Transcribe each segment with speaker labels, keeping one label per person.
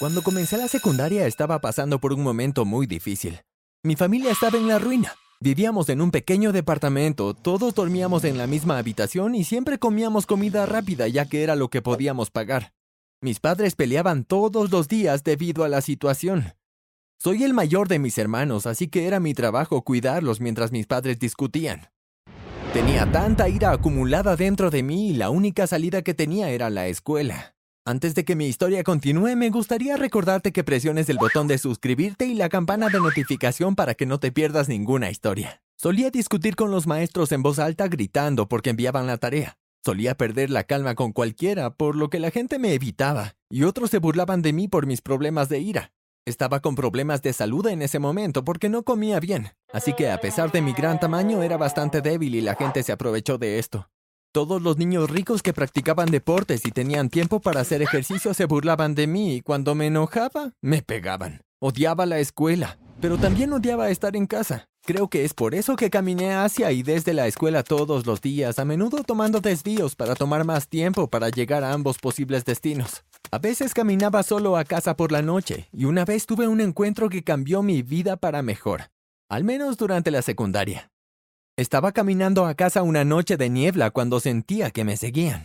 Speaker 1: Cuando comencé la secundaria estaba pasando por un momento muy difícil. Mi familia estaba en la ruina. Vivíamos en un pequeño departamento, todos dormíamos en la misma habitación y siempre comíamos comida rápida ya que era lo que podíamos pagar. Mis padres peleaban todos los días debido a la situación. Soy el mayor de mis hermanos, así que era mi trabajo cuidarlos mientras mis padres discutían. Tenía tanta ira acumulada dentro de mí y la única salida que tenía era la escuela. Antes de que mi historia continúe, me gustaría recordarte que presiones el botón de suscribirte y la campana de notificación para que no te pierdas ninguna historia. Solía discutir con los maestros en voz alta gritando porque enviaban la tarea. Solía perder la calma con cualquiera, por lo que la gente me evitaba, y otros se burlaban de mí por mis problemas de ira. Estaba con problemas de salud en ese momento porque no comía bien, así que a pesar de mi gran tamaño era bastante débil y la gente se aprovechó de esto. Todos los niños ricos que practicaban deportes y tenían tiempo para hacer ejercicio se burlaban de mí y cuando me enojaba, me pegaban. Odiaba la escuela, pero también odiaba estar en casa. Creo que es por eso que caminé hacia y desde la escuela todos los días, a menudo tomando desvíos para tomar más tiempo para llegar a ambos posibles destinos. A veces caminaba solo a casa por la noche, y una vez tuve un encuentro que cambió mi vida para mejor, al menos durante la secundaria. Estaba caminando a casa una noche de niebla cuando sentía que me seguían.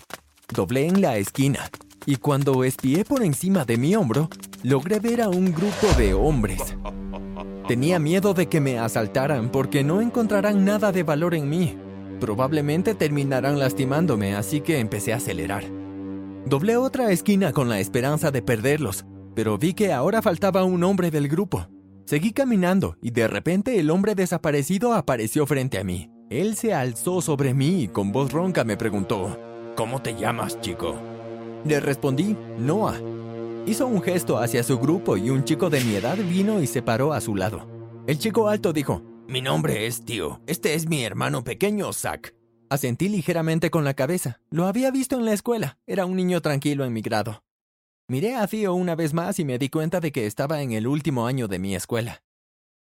Speaker 1: Doblé en la esquina y cuando espié por encima de mi hombro, logré ver a un grupo de hombres. Tenía miedo de que me asaltaran porque no encontrarán nada de valor en mí. Probablemente terminarán lastimándome, así que empecé a acelerar. Doblé otra esquina con la esperanza de perderlos, pero vi que ahora faltaba un hombre del grupo. Seguí caminando y de repente el hombre desaparecido apareció frente a mí. Él se alzó sobre mí y con voz ronca me preguntó, ¿Cómo te llamas, chico? Le respondí, Noah. Hizo un gesto hacia su grupo y un chico de mi edad vino y se paró a su lado. El chico alto dijo, Mi nombre es Tío. Este es mi hermano pequeño, Zack. Asentí ligeramente con la cabeza. Lo había visto en la escuela. Era un niño tranquilo en mi grado. Miré a Theo una vez más y me di cuenta de que estaba en el último año de mi escuela.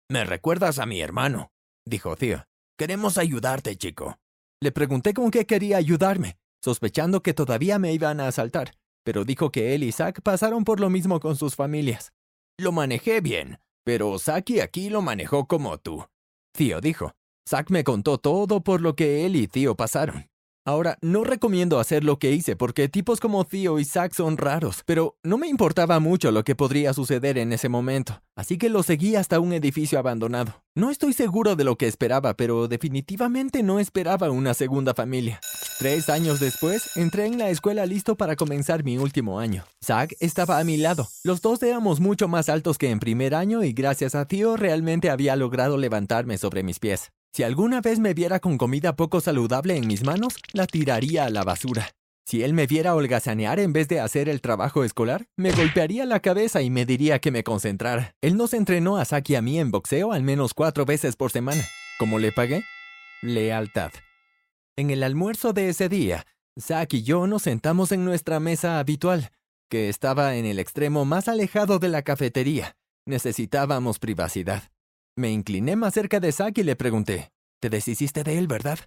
Speaker 1: Me recuerdas a mi hermano, dijo Theo. Queremos ayudarte, chico. Le pregunté con qué quería ayudarme, sospechando que todavía me iban a asaltar, pero dijo que él y Zack pasaron por lo mismo con sus familias. Lo manejé bien, pero Zack aquí lo manejó como tú. Theo dijo. Zack me contó todo por lo que él y Theo pasaron. Ahora, no recomiendo hacer lo que hice porque tipos como Theo y Zack son raros, pero no me importaba mucho lo que podría suceder en ese momento, así que lo seguí hasta un edificio abandonado. No estoy seguro de lo que esperaba, pero definitivamente no esperaba una segunda familia. Tres años después, entré en la escuela listo para comenzar mi último año. Zack estaba a mi lado. Los dos éramos mucho más altos que en primer año y gracias a Theo realmente había logrado levantarme sobre mis pies. Si alguna vez me viera con comida poco saludable en mis manos, la tiraría a la basura. Si él me viera holgazanear en vez de hacer el trabajo escolar, me golpearía la cabeza y me diría que me concentrara. Él nos entrenó a Saki y a mí en boxeo al menos cuatro veces por semana. ¿Cómo le pagué? Lealtad. En el almuerzo de ese día, Zack y yo nos sentamos en nuestra mesa habitual, que estaba en el extremo más alejado de la cafetería. Necesitábamos privacidad. Me incliné más cerca de Zack y le pregunté, ¿te deshiciste de él, verdad?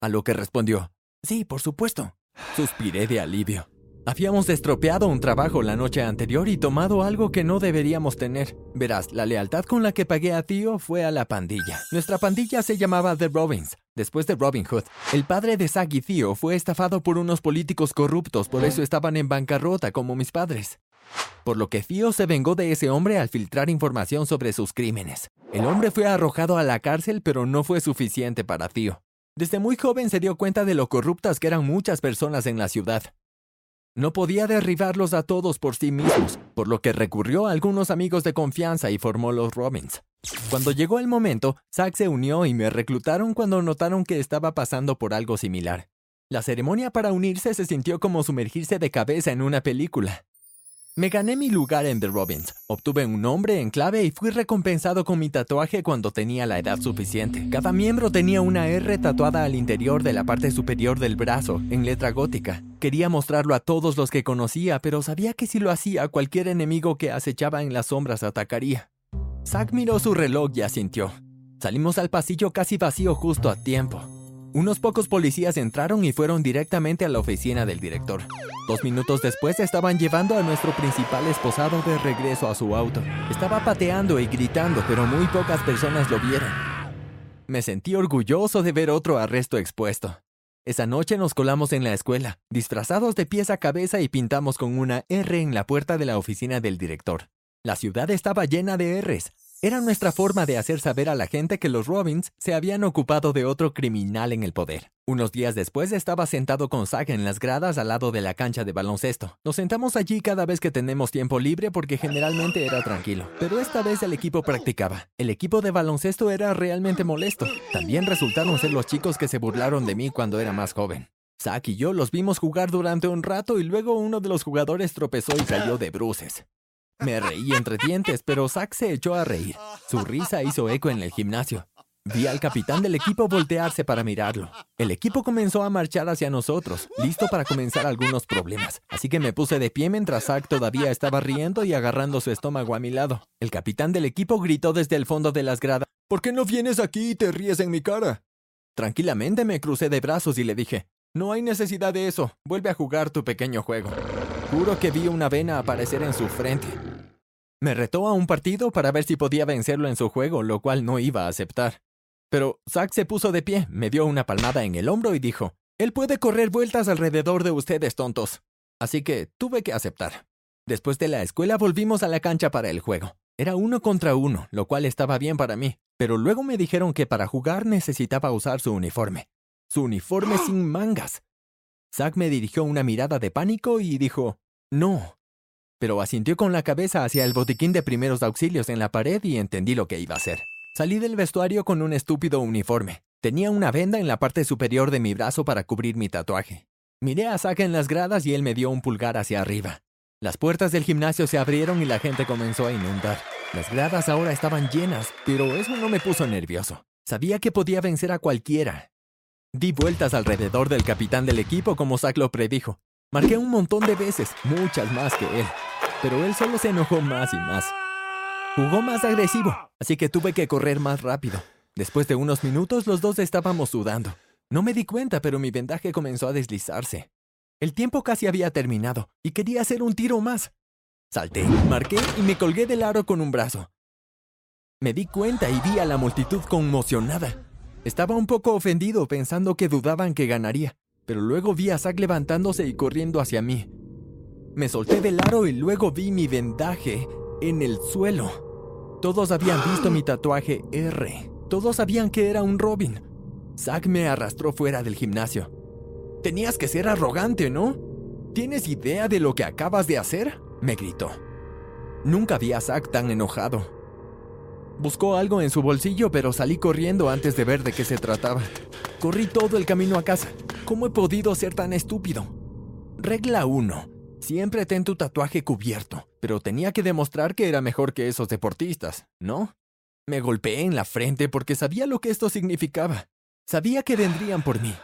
Speaker 1: A lo que respondió, sí, por supuesto. Suspiré de alivio. Habíamos estropeado un trabajo la noche anterior y tomado algo que no deberíamos tener. Verás, la lealtad con la que pagué a tío fue a la pandilla. Nuestra pandilla se llamaba The Robins, después de Robin Hood. El padre de Zack y tío fue estafado por unos políticos corruptos, por eso estaban en bancarrota como mis padres por lo que Theo se vengó de ese hombre al filtrar información sobre sus crímenes. El hombre fue arrojado a la cárcel, pero no fue suficiente para Theo. Desde muy joven se dio cuenta de lo corruptas que eran muchas personas en la ciudad. No podía derribarlos a todos por sí mismos, por lo que recurrió a algunos amigos de confianza y formó los Robins. Cuando llegó el momento, Zack se unió y me reclutaron cuando notaron que estaba pasando por algo similar. La ceremonia para unirse se sintió como sumergirse de cabeza en una película. Me gané mi lugar en The Robins, obtuve un nombre en clave y fui recompensado con mi tatuaje cuando tenía la edad suficiente. Cada miembro tenía una R tatuada al interior de la parte superior del brazo, en letra gótica. Quería mostrarlo a todos los que conocía, pero sabía que si lo hacía, cualquier enemigo que acechaba en las sombras atacaría. Zack miró su reloj y asintió. Salimos al pasillo casi vacío justo a tiempo. Unos pocos policías entraron y fueron directamente a la oficina del director. Dos minutos después estaban llevando a nuestro principal esposado de regreso a su auto. Estaba pateando y gritando, pero muy pocas personas lo vieron. Me sentí orgulloso de ver otro arresto expuesto. Esa noche nos colamos en la escuela, disfrazados de pies a cabeza y pintamos con una R en la puerta de la oficina del director. La ciudad estaba llena de Rs. Era nuestra forma de hacer saber a la gente que los Robins se habían ocupado de otro criminal en el poder. Unos días después estaba sentado con Zack en las gradas al lado de la cancha de baloncesto. Nos sentamos allí cada vez que tenemos tiempo libre porque generalmente era tranquilo. Pero esta vez el equipo practicaba. El equipo de baloncesto era realmente molesto. También resultaron ser los chicos que se burlaron de mí cuando era más joven. Zack y yo los vimos jugar durante un rato y luego uno de los jugadores tropezó y cayó de bruces. Me reí entre dientes, pero Zack se echó a reír. Su risa hizo eco en el gimnasio. Vi al capitán del equipo voltearse para mirarlo. El equipo comenzó a marchar hacia nosotros, listo para comenzar algunos problemas. Así que me puse de pie mientras Zack todavía estaba riendo y agarrando su estómago a mi lado. El capitán del equipo gritó desde el fondo de las gradas. ¿Por qué no vienes aquí y te ríes en mi cara? Tranquilamente me crucé de brazos y le dije, no hay necesidad de eso, vuelve a jugar tu pequeño juego. Juro que vi una vena aparecer en su frente. Me retó a un partido para ver si podía vencerlo en su juego, lo cual no iba a aceptar. Pero Zack se puso de pie, me dio una palmada en el hombro y dijo, Él puede correr vueltas alrededor de ustedes, tontos. Así que tuve que aceptar. Después de la escuela volvimos a la cancha para el juego. Era uno contra uno, lo cual estaba bien para mí, pero luego me dijeron que para jugar necesitaba usar su uniforme. Su uniforme sin mangas. Zack me dirigió una mirada de pánico y dijo, no. Pero asintió con la cabeza hacia el botiquín de primeros auxilios en la pared y entendí lo que iba a hacer. Salí del vestuario con un estúpido uniforme. Tenía una venda en la parte superior de mi brazo para cubrir mi tatuaje. Miré a Zack en las gradas y él me dio un pulgar hacia arriba. Las puertas del gimnasio se abrieron y la gente comenzó a inundar. Las gradas ahora estaban llenas, pero eso no me puso nervioso. Sabía que podía vencer a cualquiera. Di vueltas alrededor del capitán del equipo como Zack lo predijo. Marqué un montón de veces, muchas más que él, pero él solo se enojó más y más. Jugó más agresivo, así que tuve que correr más rápido. Después de unos minutos los dos estábamos sudando. No me di cuenta, pero mi vendaje comenzó a deslizarse. El tiempo casi había terminado y quería hacer un tiro más. Salté, marqué y me colgué del aro con un brazo. Me di cuenta y vi a la multitud conmocionada. Estaba un poco ofendido pensando que dudaban que ganaría, pero luego vi a Zack levantándose y corriendo hacia mí. Me solté del aro y luego vi mi vendaje en el suelo. Todos habían visto mi tatuaje R. Todos sabían que era un Robin. Zack me arrastró fuera del gimnasio. Tenías que ser arrogante, ¿no? ¿Tienes idea de lo que acabas de hacer? me gritó. Nunca vi a Zack tan enojado. Buscó algo en su bolsillo, pero salí corriendo antes de ver de qué se trataba. Corrí todo el camino a casa. ¿Cómo he podido ser tan estúpido? Regla 1. Siempre ten tu tatuaje cubierto, pero tenía que demostrar que era mejor que esos deportistas, ¿no? Me golpeé en la frente porque sabía lo que esto significaba. Sabía que vendrían por mí.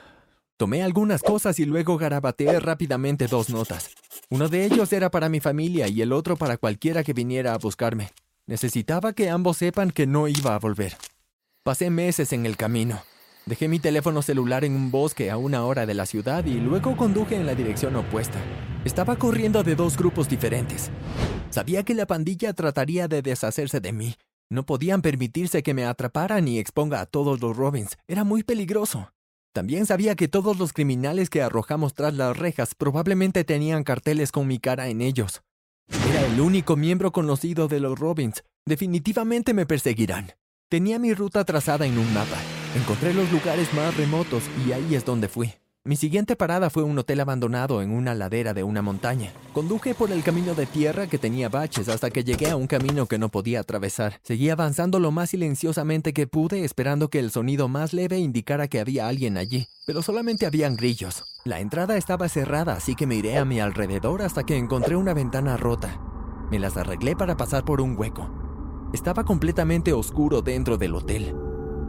Speaker 1: Tomé algunas cosas y luego garabateé rápidamente dos notas. Uno de ellos era para mi familia y el otro para cualquiera que viniera a buscarme. Necesitaba que ambos sepan que no iba a volver. Pasé meses en el camino. Dejé mi teléfono celular en un bosque a una hora de la ciudad y luego conduje en la dirección opuesta. Estaba corriendo de dos grupos diferentes. Sabía que la pandilla trataría de deshacerse de mí. No podían permitirse que me atraparan y exponga a todos los Robins. Era muy peligroso. También sabía que todos los criminales que arrojamos tras las rejas probablemente tenían carteles con mi cara en ellos. Era el único miembro conocido de los Robins. Definitivamente me perseguirán. Tenía mi ruta trazada en un mapa. Encontré los lugares más remotos y ahí es donde fui. Mi siguiente parada fue un hotel abandonado en una ladera de una montaña. Conduje por el camino de tierra que tenía baches hasta que llegué a un camino que no podía atravesar. Seguí avanzando lo más silenciosamente que pude esperando que el sonido más leve indicara que había alguien allí, pero solamente habían grillos. La entrada estaba cerrada así que miré a mi alrededor hasta que encontré una ventana rota. Me las arreglé para pasar por un hueco. Estaba completamente oscuro dentro del hotel.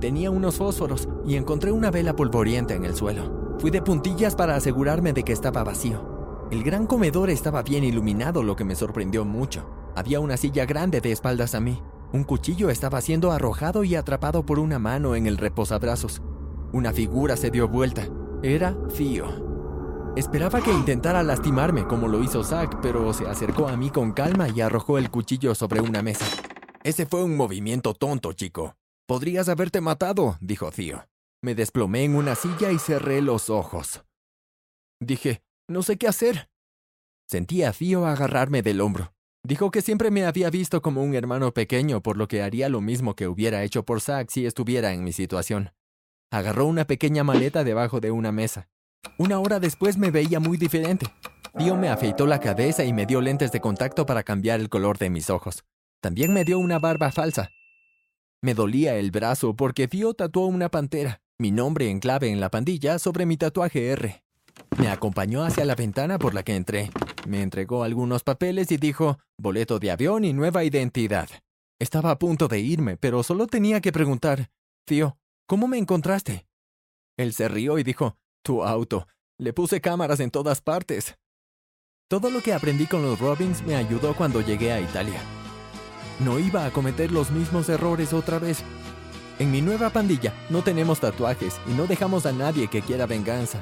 Speaker 1: Tenía unos fósforos y encontré una vela polvorienta en el suelo. Fui de puntillas para asegurarme de que estaba vacío. El gran comedor estaba bien iluminado, lo que me sorprendió mucho. Había una silla grande de espaldas a mí. Un cuchillo estaba siendo arrojado y atrapado por una mano en el reposabrazos. Una figura se dio vuelta. Era Fio. Esperaba que intentara lastimarme como lo hizo Zack, pero se acercó a mí con calma y arrojó el cuchillo sobre una mesa. Ese fue un movimiento tonto, chico. Podrías haberte matado, dijo Theo. Me desplomé en una silla y cerré los ojos. Dije, no sé qué hacer. Sentí a Theo agarrarme del hombro. Dijo que siempre me había visto como un hermano pequeño, por lo que haría lo mismo que hubiera hecho por Zack si estuviera en mi situación. Agarró una pequeña maleta debajo de una mesa. Una hora después me veía muy diferente. Tío me afeitó la cabeza y me dio lentes de contacto para cambiar el color de mis ojos. También me dio una barba falsa. Me dolía el brazo porque Tío tatuó una pantera, mi nombre en clave en la pandilla, sobre mi tatuaje R. Me acompañó hacia la ventana por la que entré. Me entregó algunos papeles y dijo, boleto de avión y nueva identidad. Estaba a punto de irme, pero solo tenía que preguntar, Tío, ¿cómo me encontraste? Él se rió y dijo, tu auto. Le puse cámaras en todas partes. Todo lo que aprendí con los Robins me ayudó cuando llegué a Italia. No iba a cometer los mismos errores otra vez. En mi nueva pandilla no tenemos tatuajes y no dejamos a nadie que quiera venganza.